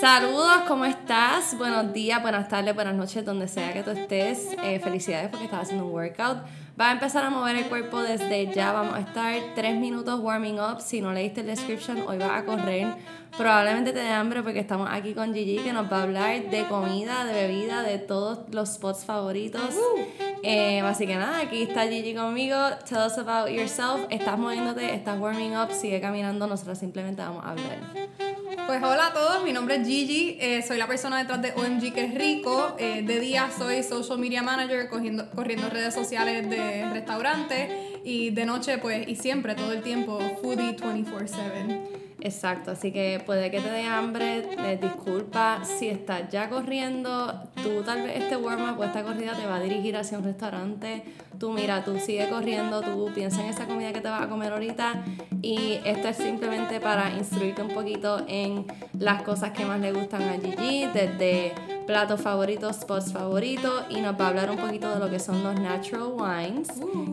Saludos, ¿cómo estás? Buenos días, buenas tardes, buenas noches, donde sea que tú estés. Eh, felicidades porque estás haciendo un workout. Va a empezar a mover el cuerpo desde ya. Vamos a estar tres minutos warming up. Si no leíste el description, hoy vas a correr. Probablemente te dé hambre porque estamos aquí con Gigi que nos va a hablar de comida, de bebida, de todos los spots favoritos. Eh, así que nada, aquí está Gigi conmigo. Tell us about yourself. Estás moviéndote, estás warming up, sigue caminando. Nosotros simplemente vamos a hablar. Pues hola a todos, mi nombre es Gigi, eh, soy la persona detrás de OMG que es rico. Eh, de día soy social media manager corriendo, redes sociales de restaurantes y de noche pues y siempre todo el tiempo foodie 24/7. Exacto, así que puede que te dé hambre, eh, disculpa si estás ya corriendo, tú tal vez este warm-up o esta corrida te va a dirigir hacia un restaurante, tú mira, tú sigue corriendo, tú piensa en esa comida que te vas a comer ahorita y esto es simplemente para instruirte un poquito en las cosas que más le gustan a Gigi, desde platos favoritos, spots favoritos y nos va a hablar un poquito de lo que son los natural wines,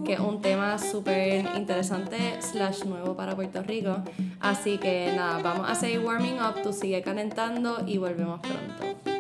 que es un tema súper interesante slash nuevo para Puerto Rico. Así que nada, vamos a seguir warming up, tú sigue calentando y volvemos pronto.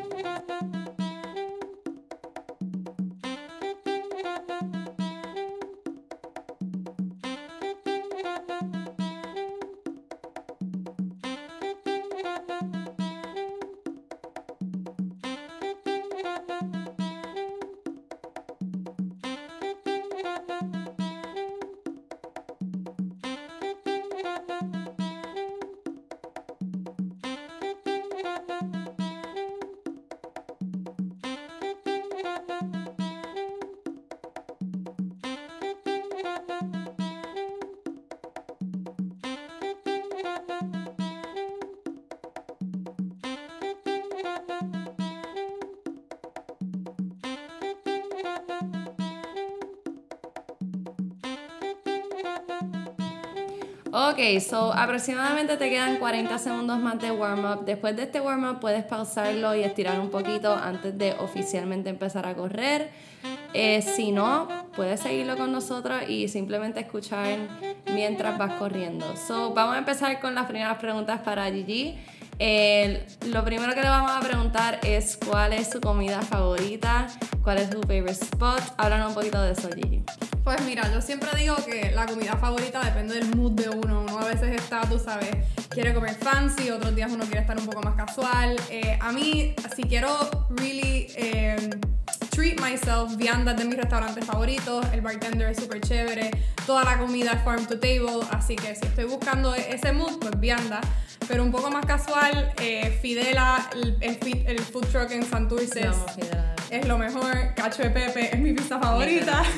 Ok, so aproximadamente te quedan 40 segundos más de warm-up. Después de este warm-up puedes pausarlo y estirar un poquito antes de oficialmente empezar a correr. Eh, si no, puedes seguirlo con nosotros y simplemente escuchar mientras vas corriendo. So, vamos a empezar con las primeras preguntas para Gigi. Lo primero que le vamos a preguntar es cuál es su comida favorita, cuál es su favorite spot. Háblanos un poquito de eso, Gigi. Pues mira, yo siempre digo que la comida favorita depende del mood de uno. Uno a veces está, tú sabes, quiere comer fancy, otros días uno quiere estar un poco más casual. Eh, a mí, si quiero really eh, treat myself, vianda de mis restaurantes favoritos, el bartender es súper chévere, toda la comida es farm to table, así que si estoy buscando ese mood, pues vianda. Pero un poco más casual, eh, Fidela, el, el, food truck en Santurce es lo mejor. Cacho de Pepe es mi pizza favorita.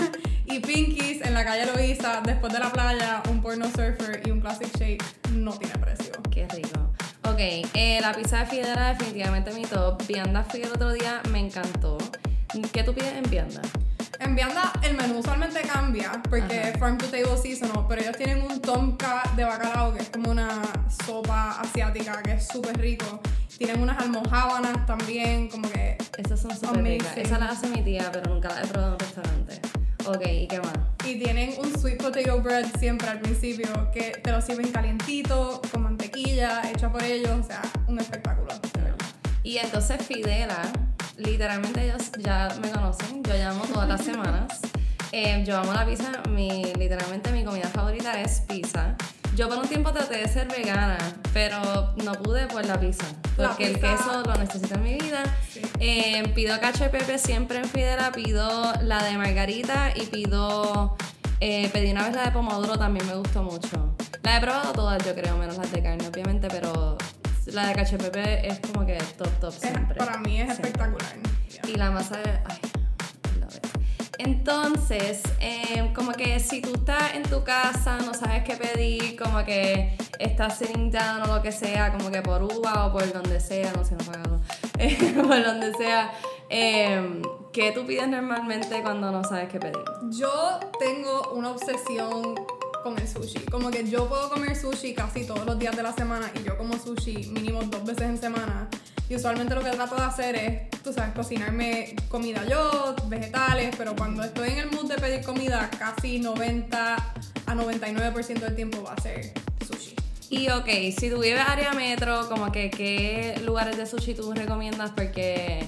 Y Pinkies en la calle Loiza, después de la playa, un porno surfer y un classic shake no tiene precio. Qué rico. Ok, eh, la pizza de Fidel definitivamente mi top. Vianda fui el otro día, me encantó. ¿Qué tú pides en Vianda? En Vianda el menú usualmente cambia porque Farm to Table Seasonal, pero ellos tienen un tomka de bacalao que es como una sopa asiática que es súper rico. Tienen unas almohábanas también, como que. Esas son súper ricas. Esa la hace mi tía, pero nunca la he probado en un restaurante. Ok, ¿y qué más? Y tienen un sweet potato bread siempre al principio, que te lo sirven calientito, con mantequilla, hecha por ellos, o sea, un espectáculo. Y entonces Fidela, literalmente ellos ya me conocen, yo llamo todas las semanas. Eh, yo amo la pizza, mi, literalmente mi comida favorita es pizza. Yo por un tiempo traté de ser vegana, pero no pude por la pizza. Porque el queso lo necesito en mi vida. Eh, pido cacho de pepe siempre en Fidela, pido la de margarita y pido. Eh, pedí una vez la de pomodoro, también me gustó mucho. La he probado todas, yo creo, menos las de carne, obviamente, pero la de cacho pepe es como que top, top siempre. para mí es espectacular. Y la masa de. Ay, entonces, em, como que si tú estás en tu casa, no sabes qué pedir, como que estás sitting down o lo que sea, como que por uva o por donde sea, no sé, no pagado, por donde sea, eh, ¿qué tú pides normalmente cuando no sabes qué pedir? Yo tengo una obsesión con el sushi. Como que yo puedo comer sushi casi todos los días de la semana y yo como sushi mínimo dos veces en semana. Y usualmente lo que trato de hacer es, tú sabes, cocinarme comida yo, vegetales, pero cuando estoy en el mood de pedir comida, casi 90 a 99% del tiempo va a ser sushi. Y ok, si tú vives área metro, como que qué lugares de sushi tú recomiendas porque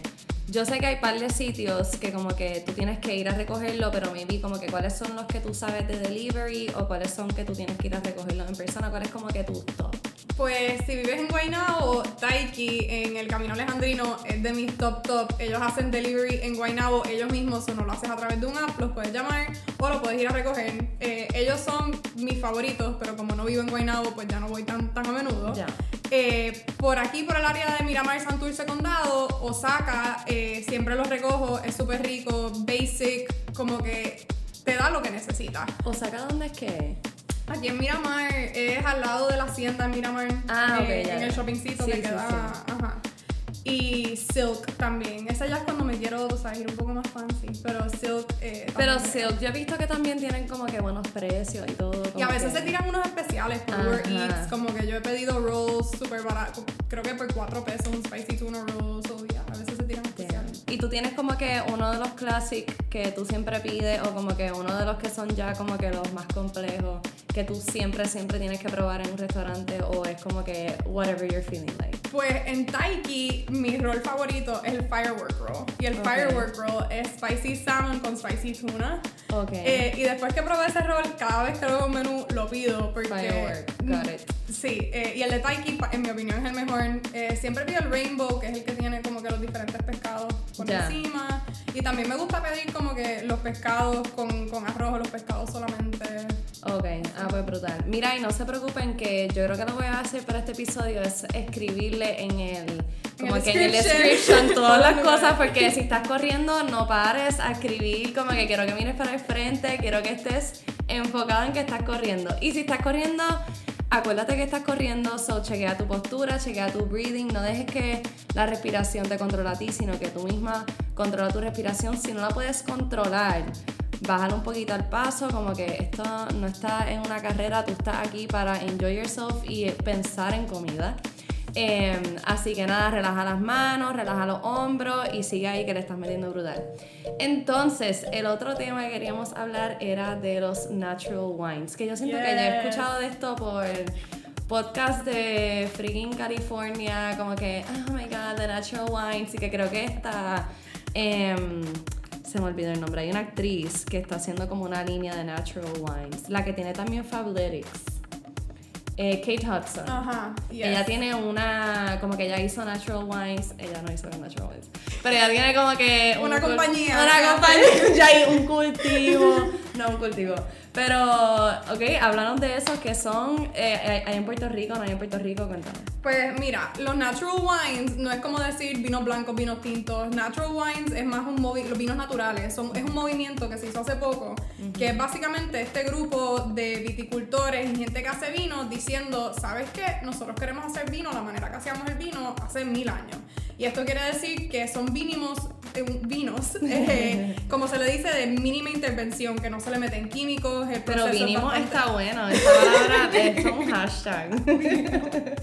yo sé que hay par de sitios que como que tú tienes que ir a recogerlo, pero maybe como que cuáles son los que tú sabes de delivery o cuáles son que tú tienes que ir a recogerlo en persona, cuál es como que tu top. Pues si vives en Guaynabo, Taiki en el Camino Alejandrino es de mis top top. Ellos hacen delivery en Guaynabo ellos mismos, o no lo haces a través de un app, los puedes llamar o lo puedes ir a recoger. Eh, ellos son mis favoritos, pero como no vivo en Guaynabo, pues ya no voy tan, tan a menudo. Ya. Eh, por aquí, por el área de Miramar, Santurce, Condado, Osaka, eh, siempre los recojo, es súper rico, basic, como que te da lo que necesitas. ¿Osaka dónde es que? Aquí en Miramar es al lado de la hacienda en Miramar. Ah, eh, ya, En ya. el shoppingcito Sí, que sí, queda. sí. Ajá. Y Silk también. Esa ya es cuando me quiero, tú sabes, ir un poco más fancy. Pero Silk. eh, Pero. Silk, yo he visto que también tienen como que buenos precios y todo. Y a veces que- se tiran unos especiales por. Uber Eats. Como que yo he pedido rolls súper baratos. Creo que por 4 pesos un spicy tuna roll. So, yeah, a veces se tiran especiales. Y tú tienes como que uno de los classics que tú siempre pides o como que uno de los que son ya como que los más complejos que tú siempre, siempre tienes que probar en un restaurante o es como que whatever you're feeling like. Pues en Taiki, mi roll favorito es el Firework Roll. Y el Ok. Firework Roll es spicy salmon con spicy tuna. Ok. Eh, y después que probé ese roll, cada vez que veo un menú lo pido porque... Firework, got it. Sí, eh, y el de Taiki, en mi opinión, es el mejor. Eh, siempre pido el Rainbow, que es el que tiene como que los diferentes pescados por Ya. encima. Y también me gusta pedir como que los pescados con, con arroz o los pescados solamente. Ok, ah, pues brutal. Mira, y no se preocupen que yo creo que lo que voy a hacer para este episodio es escribirle en el, como el que en el description. todas las cosas, porque si estás corriendo, no pares a escribir, como que quiero que mires para el frente, quiero que estés enfocado en que estás corriendo. Y si estás corriendo, acuérdate que estás corriendo, so chequea tu postura, chequea tu breathing, no dejes que la respiración te controle a ti, sino que tú misma controla tu respiración. Si no la puedes controlar, bájale un poquito al paso, como que esto no está en una carrera, tú estás aquí para enjoy yourself y pensar en comida. Eh, así que nada, relaja las manos, relaja los hombros y sigue ahí que le estás metiendo brutal. Entonces, el otro tema que queríamos hablar era de los natural wines, que yo siento que ya he escuchado de esto por podcast de freaking California, como que, oh my god, the natural wines, y que creo que esta, em, se me olvidó el nombre, hay una actriz que está haciendo como una línea de natural wines, la que tiene también Fabletics, eh, Kate Hudson. Ajá, yes. Ella tiene una, como que ella hizo Natural Wines, ella no hizo Natural Wines, pero ella tiene como que... un Una compañía. Una compañía, ya hay un cultivo, no un cultivo. Pero, ok, hablaron de esos que son, eh, eh, hay en Puerto Rico, no hay en Puerto Rico, cuéntame. Pues mira, los natural wines no es como decir vinos blancos, vinos tintos. Natural wines es más un movi los vinos naturales. Son, es un movimiento que se hizo hace poco, que es básicamente este grupo de viticultores y gente que hace vino diciendo, ¿sabes qué? Nosotros queremos hacer vino la manera que hacíamos el vino hace mil años. Y esto quiere decir que son vinimos, eh, vinos, eh, como se le dice, de mínima intervención, que no se le meten químicos. El Pero vinimos bastante- está bueno, esta palabra es un hashtag.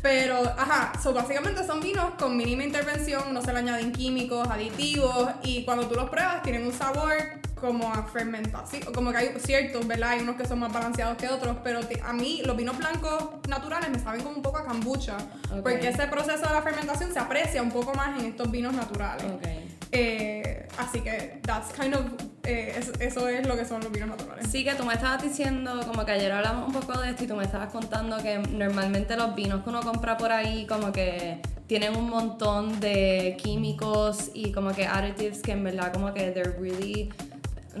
Pero, ajá, so básicamente son vinos con mínima intervención, no se le añaden químicos, aditivos, y cuando tú los pruebas tienen un sabor como a fermentación, como que hay ciertos, ¿verdad? Hay unos que son más balanceados que otros, pero a mí los vinos blancos naturales me saben como un poco a kombucha, porque ese proceso de la fermentación se aprecia un poco más en estos vinos naturales. Ok. Eh, así que, that's kind of, eh, es- eso es lo que son los vinos naturales. Sí, que tú me estabas diciendo, como que ayer hablamos un poco de esto y tú me estabas contando que normalmente los vinos que uno compra por ahí como que tienen un montón de químicos y como que additives que en verdad como que they're really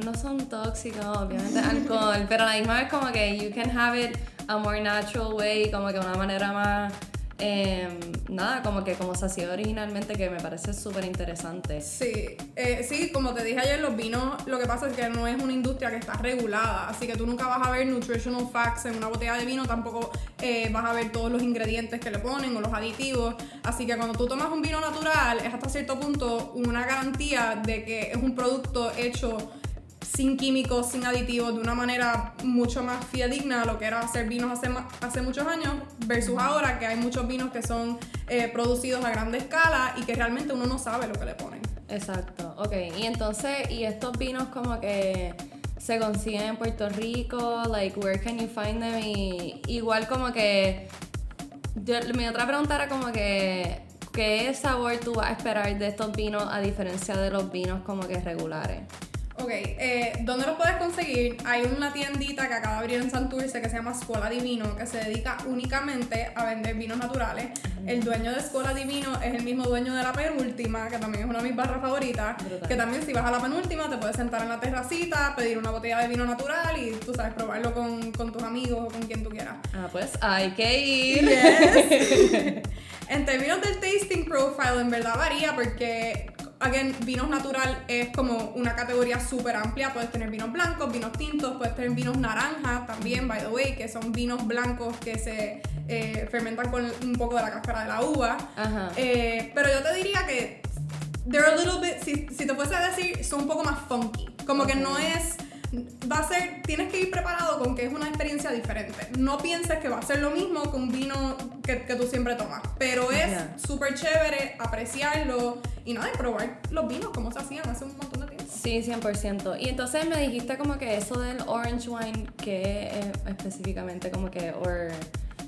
no son tóxicos, obviamente alcohol, pero a la misma vez como que you can have it a more natural way, como que una manera más em, nada, como que como se hacía originalmente que me parece súper interesante. Sí, eh, sí, como te dije ayer, los vinos, lo que pasa es que no es una industria que está regulada, así que tú nunca vas a ver nutritional facts en una botella de vino, tampoco eh, vas a ver todos los ingredientes que le ponen o los aditivos, así que cuando tú tomas un vino natural es hasta cierto punto una garantía de que es un producto hecho sin químicos, sin aditivos, de una manera mucho más fidedigna a lo que era hacer vinos hace, hace muchos años, versus ahora que hay muchos vinos que son eh, producidos a grande escala y que realmente uno no sabe lo que le ponen. Exacto, ok. Y entonces, y estos vinos como que se consiguen en Puerto Rico? Like, where can you find them? Y igual como que mi otra pregunta era como que ¿qué sabor tú vas a esperar de estos vinos a diferencia de los vinos como que regulares? Ok, eh, ¿dónde los puedes conseguir? Hay una tiendita que acaba de abrir en Santurce que se llama Escuela Divino, que se dedica únicamente a vender vinos naturales. El dueño de Escuela Divino es el mismo dueño de la penúltima, que también es una de mis barras favoritas. Que también si vas a la penúltima te puedes sentar en la terracita, pedir una botella de vino natural y tú sabes, probarlo con, con tus amigos o con quien tú quieras. Ah, pues hay que ir. en términos del tasting profile, en verdad varía porque again, vinos natural es como una categoría súper amplia. Puedes tener vinos blancos, vinos tintos, puedes tener vinos naranja también, by the way, que son vinos blancos que se eh, fermentan con un poco de la cáscara de la uva. Eh, pero yo te diría que they're a little bit, si, te fuese a decir, son un poco más funky. Como que no es va a ser, tienes que ir preparado con que es una experiencia diferente. No pienses que va a ser lo mismo que un vino que, que tú siempre tomas, pero es súper chévere apreciarlo y nada, probar los vinos como se hacían hace un montón de tiempo. Sí, 100%. Y entonces me dijiste como que eso del orange wine, que es específicamente como que, or,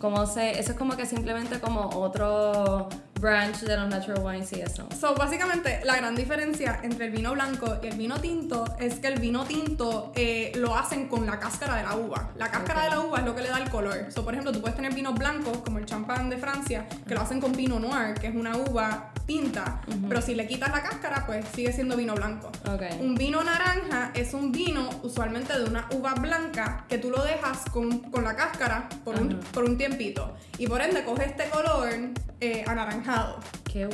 como se, eso es como que simplemente como otro branch de los natural wines y eso. So, básicamente, la gran diferencia entre el vino blanco y el vino tinto es que el vino tinto eh, lo hacen con la cáscara de la uva. La cáscara de la uva es lo que le da el color. So, por ejemplo, tú puedes tener vinos blancos, como el champán de Francia, que lo hacen con vino noir, que es una uva tinta, pero si le quitas la cáscara, pues sigue siendo vino blanco. Un vino naranja es un vino usualmente de una uva blanca que tú lo dejas con, con la cáscara por un, por un tiempito. Y por ende coge este color eh, anaranjado.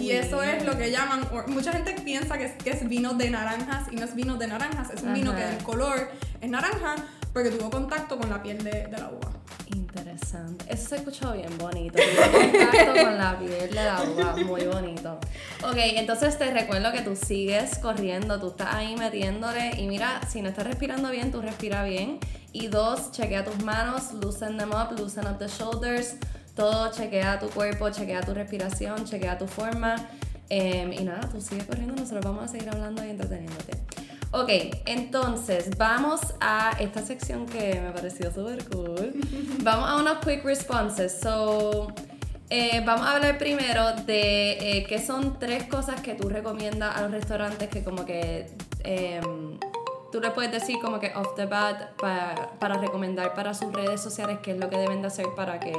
y eso es lo que llaman, mucha gente piensa que es, que es vino de naranjas y no es vino de naranjas, es un vino que el color es naranja porque tuvo contacto con la piel de, la uva. Eso se ha escuchado bien bonito. Con la piel de la. Muy bonito. Ok, entonces te recuerdo que tú sigues corriendo, tú estás ahí metiéndole. Y mira, si no estás respirando bien, tú respira bien. Y dos, chequea tus manos, loosen them up, loosen up the shoulders todo, chequea tu cuerpo, chequea tu respiración, chequea tu forma. Em, y nada, tú sigue corriendo, nosotros vamos a seguir hablando y entreteniéndote. Ok, entonces vamos a esta sección que me pareció súper cool. vamos a unos quick responses. So, eh, vamos a hablar primero de eh, qué son tres cosas que tú recomiendas a los restaurantes que como que em, tú le puedes decir como que off the bat para, para recomendar para sus redes sociales qué es lo que deben de hacer para que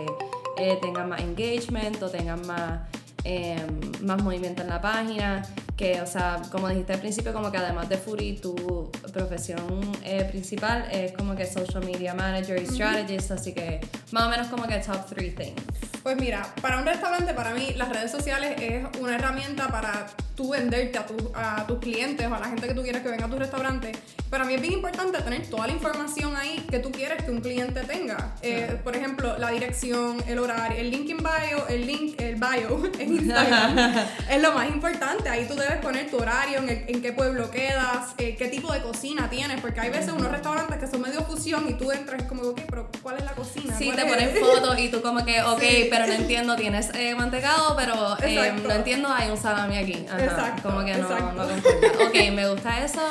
eh, tengan más engagement o tengan más, eh, más movimiento en la página. Que, o sea, como dijiste al principio, como que además de Fury, tu profesión eh, principal es como que social media manager y strategist, así que más o menos como que top three things. Pues mira, para un restaurante, para mí, las redes sociales es una herramienta para tú venderte a, a tus clientes o a la gente que tú quieres que venga a tu restaurante. Para mí es bien importante tener toda la información ahí que tú quieres que un cliente tenga. Eh, por ejemplo, la dirección, el horario, el link en bio, el link, el bio en Instagram. es lo más importante. Ahí tú debes poner tu horario, en, qué pueblo quedas, eh, qué tipo de cocina tienes, porque hay veces unos restaurantes que son medio fusión y tú entras como, ok, pero ¿cuál es la cocina? Sí, te ponen fotos y tú como que, ok, pero no entiendo, tienes eh, mantecado, pero eh, no entiendo, hay un salami aquí. Exacto, como que no, no Ok, me gusta eso.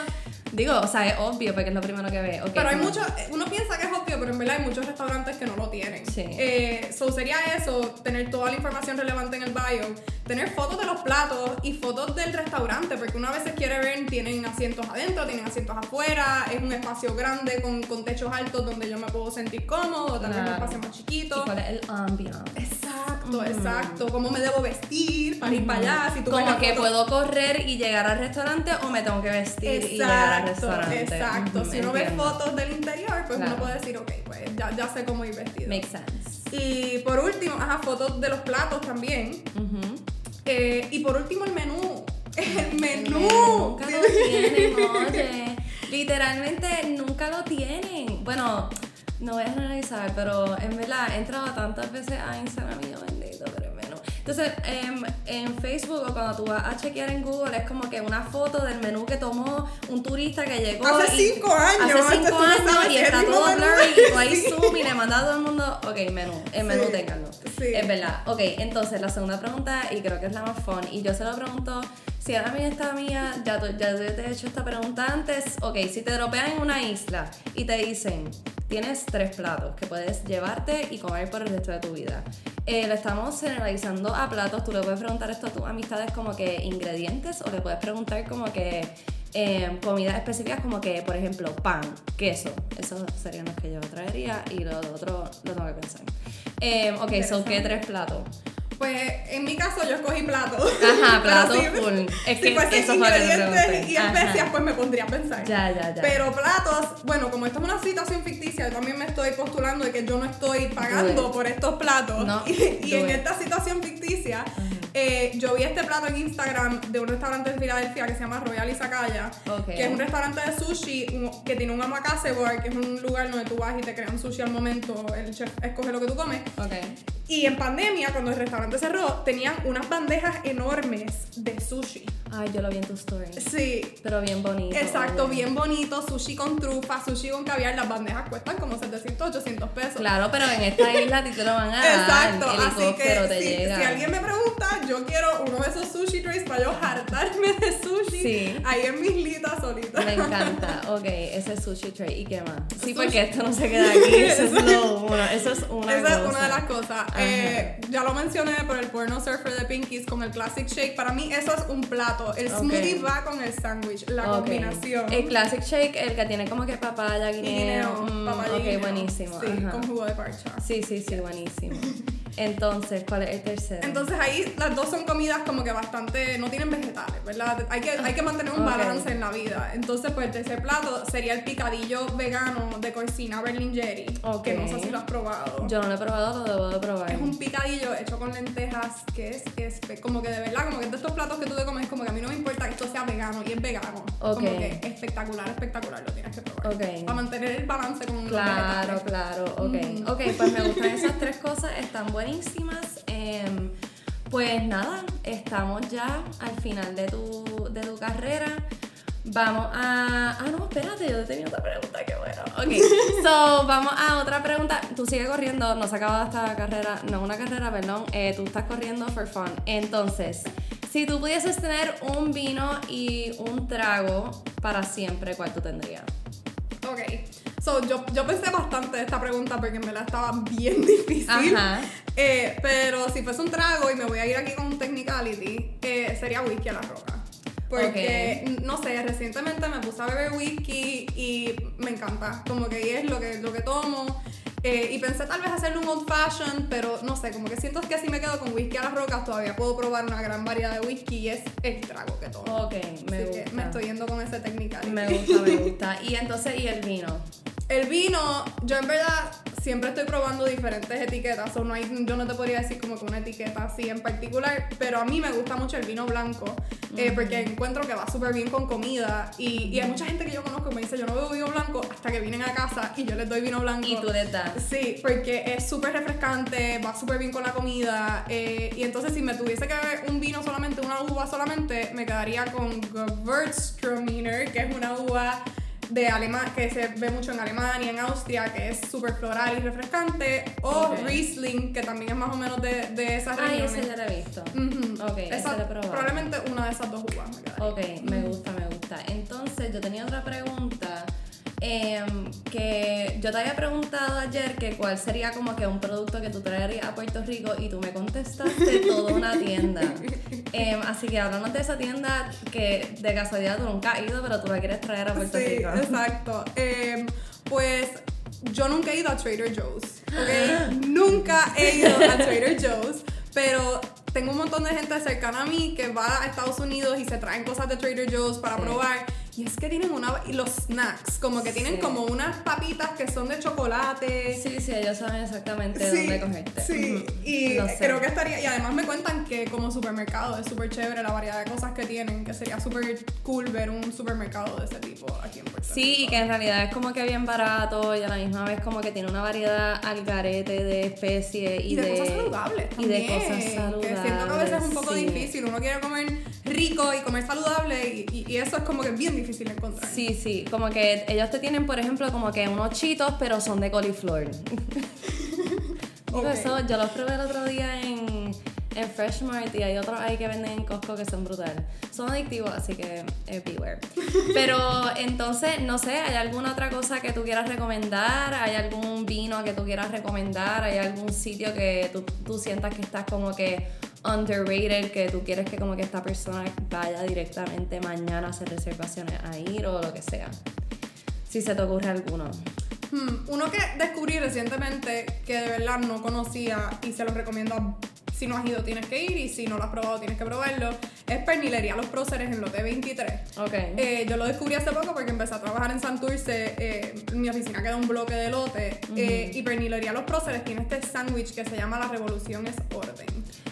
Digo, o sea, es obvio porque es lo primero que ve. pero hay muchos, uno piensa que es obvio, pero en verdad hay muchos restaurantes que no lo tienen. Sí. Eh, so sería eso, tener toda la información relevante en el bio, tener fotos de los platos y fotos del restaurante, porque una vez se quiere ver, tienen asientos adentro, tienen asientos afuera, es un espacio grande con, con techos altos donde yo me puedo sentir cómodo, tener un espacio más chiquito. ¿Y cuál es el ambiance? Exacto, exacto. ¿Cómo me debo vestir para ir para allá? Si tú Como que puedo correr y llegar al restaurante o me tengo que vestir y llegar al restaurante. Exacto. si uno ve fotos del interior, pues uno puede decir, ok, pues ya, ya, sé cómo ir vestido. Makes sense. Y por último, ajá, fotos de los platos también. Eh, y por último, el menú. El menú. Nunca lo tienen, oye. Literalmente nunca lo tienen. Bueno, no voy a analizar, pero en verdad he entrado tantas veces a Instagram y yo bendito, pero el menú Entonces, em, en Facebook o cuando tú vas a chequear en Google, es como que una foto del menú que tomó un turista que llegó. Hace y- cinco años, Hace cinco años y está todo blurry y tú ahí zoom y le mandas a todo el mundo, ok, menú, el menú Sí. Sí. Es verdad. Ok, entonces la segunda pregunta, y creo que es la más fun, y yo se lo pregunto, si ahora mismo esta mía, ya, ya te he hecho esta pregunta antes, ok, si te dropean en una isla y te dicen, tienes tres platos que puedes llevarte y comer por el resto de tu vida. Eh, lo estamos generalizando a platos, tú le puedes preguntar esto a tus amistades como que ingredientes o le puedes preguntar como que eh, comidas específicas como que, por ejemplo, pan, queso. Esos serían los que yo traería y lo otro lo tengo que pensar. Eh, ok, son que tres platos. Pues en mi caso yo escogí plato. Ajá, plato si- full. Es si eso ingredientes y especias, pues me pondría a pensar. Ya, ya, ya. Pero platos, bueno, como esto es una situación ficticia, yo también me estoy postulando de que yo no estoy pagando por estos platos. No, y en esta situación ficticia, eh, yo vi este plato en Instagram de un restaurante en Filadelfia que se llama Royal Izakaya, Ok. que es un restaurante de sushi un- que tiene un omakase bar, que es un lugar donde tú vas y te crean sushi al momento, el chef escoge lo que tú comes. Ok. Y en pandemia, cuando el restaurante cerró, tenían unas bandejas enormes de sushi. Ay, yo lo vi en tu story. Sí, Pero bien bonito. Exacto, oye. bien bonito, sushi con trufa, sushi con caviar, las bandejas cuestan como 700, 800 pesos. Claro, pero en esta isla a ti te lo van a dar. Exacto, el así que te si, llega. si alguien me pregunta, yo quiero uno de esos sushi trays para yo hartarme de sushi Sí. ahí en mi islita solita. Me encanta. Ok, ese sushi tray. ¿Y qué más? Sí, Sushi. porque esto no se queda aquí. Eso es lo uno. Eso es una Esa cosa. es una de las cosas. Eh, ya lo mencioné, pero el porno surfer de Pinkies con el classic shake, para mí eso es un plato. El smoothie va con el sándwich, la combinación. El classic shake, el que tiene como que papaya, guineo. guineo, mm, papaya ok, guineo. buenísimo. Sí, ajá. con jugo de parcha. Sí, sí, sí, buenísimo. Entonces, ¿cuál es el tercero? Entonces ahí las dos son comidas como que bastante, no tienen vegetales, ¿verdad? Hay que, hay que mantener un balance en la vida. Entonces pues el tercer plato sería el picadillo vegano de coicina berlingeri, Ok. que no sé si lo has probado. Yo no lo he probado, lo debo de probar. Es un picadillo hecho con lentejas que es, espe- como que de verdad, como que es de estos platos que tú te comes, como que a mí no me importa que esto sea vegano y es vegano. Ok. Como que espectacular, espectacular, lo tienes que probar. Ok. Para mantener el balance con los Claro, vegetales. claro, ok. Mm. Ok, pues me gustan esas tres cosas, están buenísimas. Em, pues nada, estamos ya al final de tu, de tu carrera. Vamos a. Ah, no, espérate, yo tenía otra pregunta, qué bueno. Ok, so vamos a otra pregunta. Tú sigues corriendo, no se acaba esta carrera, no una carrera, perdón. eh, tú estás corriendo for fun. Entonces, si tú pudieses tener un vino y un trago para siempre, ¿cuál tú tendrías? Ok, so yo, yo pensé bastante esta pregunta porque me la estaba bien difícil. Ajá. Eh, pero si fuese un trago y me voy a ir aquí con un technicality, eh, sería whisky a la roca. Porque, n- no sé, recientemente me puse a beber whisky y me encanta. Como que es lo que, lo que tomo. Eh, y pensé tal vez hacerle un old fashion, pero no sé, como que siento que si me quedo con whisky a las rocas, todavía puedo probar una gran variedad de whisky y es el trago que tomo. Ok, me Así gusta. que me estoy yendo con ese technicality. Me gusta, me gusta. Y entonces, ¿y el vino? El vino, yo en verdad siempre estoy probando diferentes etiquetas, o no hay, yo no te podría decir como que una etiqueta así en particular, pero a mí me gusta mucho el vino blanco, eh, porque encuentro que va súper bien con comida, y, y hay mucha gente que yo conozco que me dice, yo no bebo vino blanco hasta que vienen a casa y yo les doy vino blanco. Y tú les das. Sí, porque es súper refrescante, va súper bien con la comida. eh, y entonces, si me tuviese que beber un vino solamente, una uva solamente, me quedaría con Gewürztraminer, que es una uva de Alema que se ve mucho en Alemania, en Austria, que es súper floral y refrescante. O. Riesling, que también es más o menos de, de esas Ay, regiones. ese ya lo he visto. Ujú. Ok, Esa- lo he probado. Probablemente una de esas dos uvas me quedaría. Ok, me gusta, me gusta. Entonces, yo tenía otra pregunta. Em, que yo te había preguntado ayer que cuál sería como que un producto que tú traerías a Puerto Rico y tú me contestaste toda una tienda. Em, así que hablando de esa tienda que de casualidad tú nunca has ido, pero tú la quieres traer a Puerto Sí, Rico. exacto. Em, pues yo nunca he ido a Trader Joe's, ¿ok? nunca he ido a Trader Joe's, pero tengo un montón de gente cercana a mí que va a Estados Unidos y se traen cosas de Trader Joe's para Sí. probar. Y es que tienen una. Y los snacks, como que tienen Sí. como unas papitas que son de chocolate. Sí, sí, ellos saben exactamente Sí, dónde cogerte. sí, y sé. creo que estaría, y además me cuentan que como supermercado es súper chévere la variedad de cosas que tienen, que sería súper cool ver un supermercado de ese tipo aquí en Puerto Sí, y que en realidad es como que bien barato y a la misma vez como que tiene una variedad al garete de especies y, Y de cosas saludables y de también, cosas que saludables. siento difícil. Uno quiere comer rico y comer saludable y, y- y eso es como que bien difícil de encontrar. Sí, sí, como que ellos te tienen, por ejemplo, como que unos chitos, pero son de coliflor. Eso, yo los probé el otro día en, en Fresh Mart y hay otros ahí que venden en Costco que son brutales. Son adictivos, así que eh, beware. Pero entonces, no sé, ¿hay alguna otra cosa que tú quieras recomendar? ¿Hay algún vino que tú quieras recomendar? ¿Hay algún sitio que tú, tú sientas que estás como que underrated, que tú quieres que como que esta persona vaya directamente mañana a hacer reservaciones a ir o lo que sea? Si se te ocurre alguno. Hmm, uno que descubrí recientemente que de verdad no conocía y se lo recomiendo si no has ido tienes que ir y si no lo has probado tienes que probarlo es Pernilería Los Próceres en Lote 23 Ok. Eh, yo lo descubrí hace poco porque empecé a trabajar en Santurce. Eh, mi oficina queda un bloque de lote. eh, y Pernilería Los Próceres tiene este sándwich que se llama La Revolución es Orden.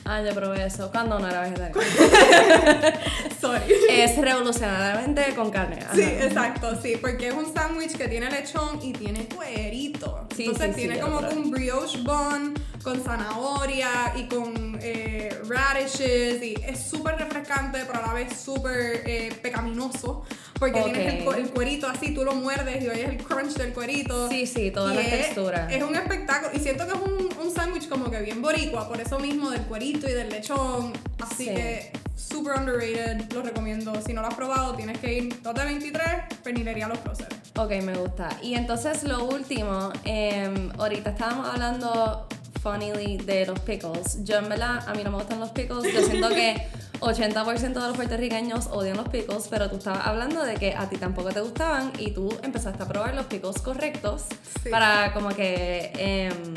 Ah, yo probé eso cuando no era vegetariano. Sorry. es revolucionariamente con carne. ajá. Sí, exacto, sí, porque es un sándwich que tiene lechón y tiene cuerito. Sí, Entonces sí, sí, tiene ya como un brioche bun con zanahoria y con eh, radishes y es súper refrescante pero a la vez súper eh, pecaminoso porque Ok. tienes el, el cuerito así, tú lo muerdes y oyes el crunch del cuerito. Sí, sí, todas las es- texturas. Es un espectáculo y siento que es un, un sándwich como que bien boricua, por eso mismo del cuerito y del lechón. Así Sí. que super underrated, lo recomiendo. Si no lo has probado, tienes que ir 2 de 23, Pernilería Los Próceres. Ok, me gusta. Y entonces lo último, em, ahorita estábamos hablando funnily de los pickles. Yo en verdad, a mí no me gustan los pickles. Yo siento que 80% de los puertorriqueños odian los pickles, pero tú estabas hablando de que a ti tampoco te gustaban y tú empezaste a probar los pickles correctos Sí. para como que... em,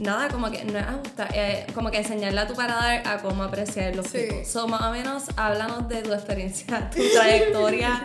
Nada, como que no es ajustar, eh, como que enseñarle a tu paladar a cómo apreciar los Sí. pickles. So, más o menos, háblanos de tu experiencia, tu trayectoria,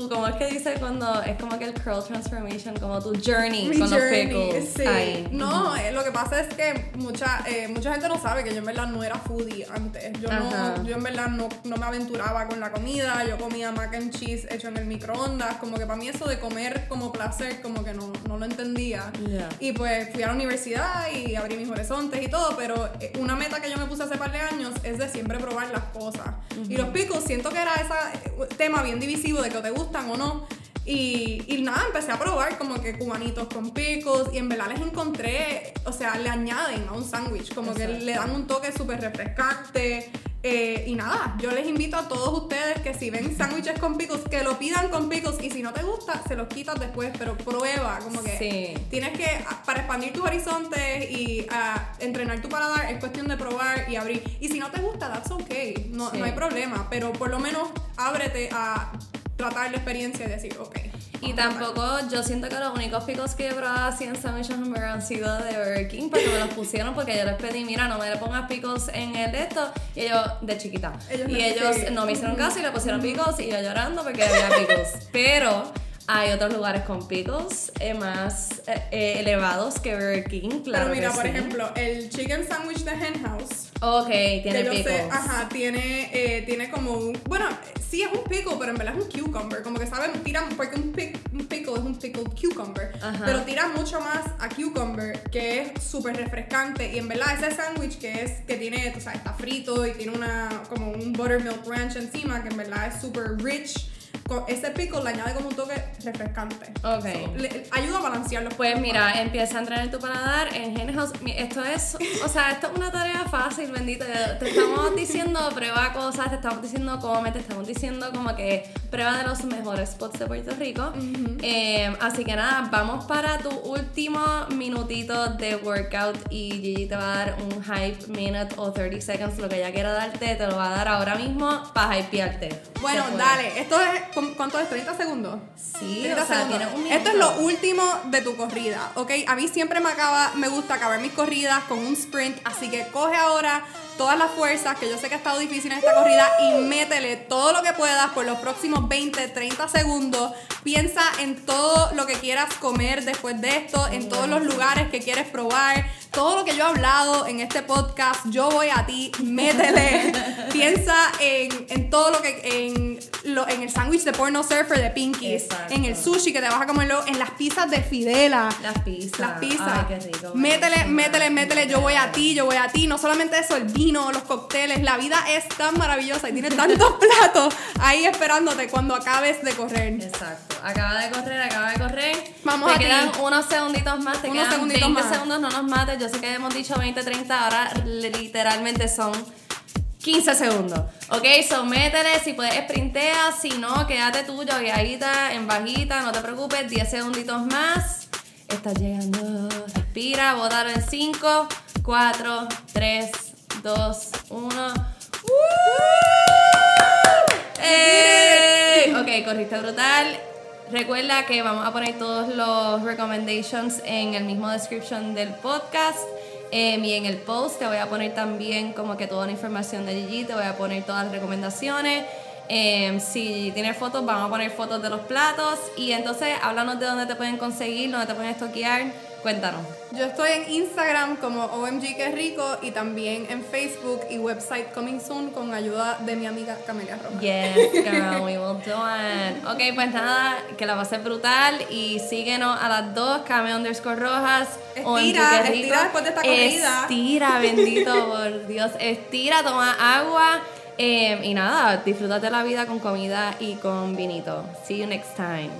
tu, como es que dice cuando es como que el curl transformation, como tu journey Mi con journey, los pickles. sí. Ahí. No, eh, lo que pasa es que mucha, eh, mucha gente no sabe que yo en verdad no era foodie antes. Yo, Ajá. no, yo en verdad no, no me aventuraba con la comida. Yo comía mac and cheese hecho en el microondas. Como que para mí eso de comer como placer, como que no, no lo entendía. Ya. Y pues fui a la universidad y abrí mis horizontes y todo, pero eh, una meta que yo me puse hace par de años es de siempre probar las cosas. Y los pickles, siento que era ese tema bien divisivo de que te gustan o no. Y, y nada, empecé a probar como que cubanitos con pickles y en verdad les encontré, o sea, le añaden a un sándwich, como que le dan un toque súper refrescante. eh, y nada, yo les invito a todos ustedes que si ven sándwiches con pickles, que lo pidan con pickles y si no te gusta, se los quitas después, pero prueba, como que Sí. tienes que, a- para expandir tus horizontes y a, entrenar tu paladar, es cuestión de probar y abrir. Y si no te gusta, that's okay, no, Sí. no hay problema, pero por lo menos ábrete a tratar la experiencia y decir, ok. Y tampoco, yo siento que los únicos pickles que he probado así en Sandwich Hamburger han sido de Burger King porque me los pusieron porque yo les pedí, mira, no me le pongas pickles en el de esto. Y ellos, de chiquita. Ellos y ellos sí. no me hicieron caso y le pusieron pickles y yo llorando porque había pickles. Pero hay otros lugares con pickles eh, más eh, eh, elevados que Burger King, claro. Pero mira, por sí. ejemplo, el chicken sandwich de Hen House. Ok, tiene que pickles. sé, ajá, tiene, eh, tiene como un. Bueno, sí es un pickle, pero en verdad es un cucumber. Como que saben, tiran. Porque un, pic- un pickle es un pickled cucumber. Ajá. Pero tira mucho más a cucumber, que es súper refrescante. Y en verdad, ese sándwich que es. Que tiene, tú sabes, está frito y tiene una. Como un buttermilk ranch encima, que en verdad es súper rich. Ese pickle le añade como un toque refrescante. Ok. So, le- ayuda a balancear los Pues mira, empieza a entrenar tu paladar en House. Mi- Esto es, o sea, esto es una tarea fácil, bendito. Te estamos diciendo prueba cosas, te estamos diciendo come, te estamos diciendo como que prueba de los mejores spots de Puerto Rico. Eh, así que nada, vamos para tu último minutito de workout y Gigi te va a dar un hype minute o 30 seconds, lo que ella quiera darte, te lo va a dar ahora mismo para hypearte. Bueno, dale. Esto es. ¿Cu- ¿Cuánto es? ¿30 segundos? Sí, 30 o sea, segundos. tienes un Esto es minuto. lo último de tu corrida, ¿ok? A mí siempre me acaba, me gusta acabar mis corridas con un sprint, así que coge ahora todas las fuerzas, que yo sé que ha estado difícil en esta corrida, y métele todo lo que puedas por los próximos 20, 30 segundos. Piensa en todo lo que quieras comer después de esto, en todos los lugares que quieres probar, todo lo que yo he hablado en este podcast, yo voy a ti, métele. Piensa en, en todo lo que, en lo, en el sándwich de porno surfer de Pinkies, Exacto. en el sushi que te vas a comerlo, en las pizzas de Fidela. Las pizzas. Las pizzas. Ay, qué rico. Métele, métele, métele. Yo voy a ti, yo voy a ti. No solamente eso, el vino, los cócteles. La vida es tan maravillosa y tiene tantos platos ahí esperándote cuando acabes de correr. Exacto. Acaba de correr, acaba de correr. Vamos te a ti. quedan unos segunditos más, te Unos quedan segunditos 20 más. segundos, no nos mates. Yo sé que hemos dicho 20, 30, ahora literalmente son 15 segundos. Ok, so métele, si puedes sprintea, si no, quédate tú, yogueadita, en bajita, no te preocupes, 10 segunditos más. Estás llegando, respira, bótalo en 5, 4, 3, 2, 1. ¡Ey! Ok, corriste brutal. Recuerda que vamos a poner todos los recommendations en el mismo description del podcast. em, y en el post te voy a poner también como que toda la información de Gigi, te voy a poner todas las recomendaciones. Em, si tienes fotos, vamos a poner fotos de los platos. Y entonces háblanos de dónde te pueden conseguir, dónde te pueden estoquear. Cuéntanos. Yo estoy en Instagram como OMG Que Rico y también en Facebook y website Coming Soon con ayuda de mi amiga Camelia Rojas. Yes, girl, we will do it. Ok, pues nada, que la pases brutal y síguenos a las dos, Kame underscore rojas. Estira, OMG, estira después de esta corrida. Estira, bendito por Dios. Estira, toma agua. eh, y nada, disfrútate la vida con comida y con vinito. See you next time.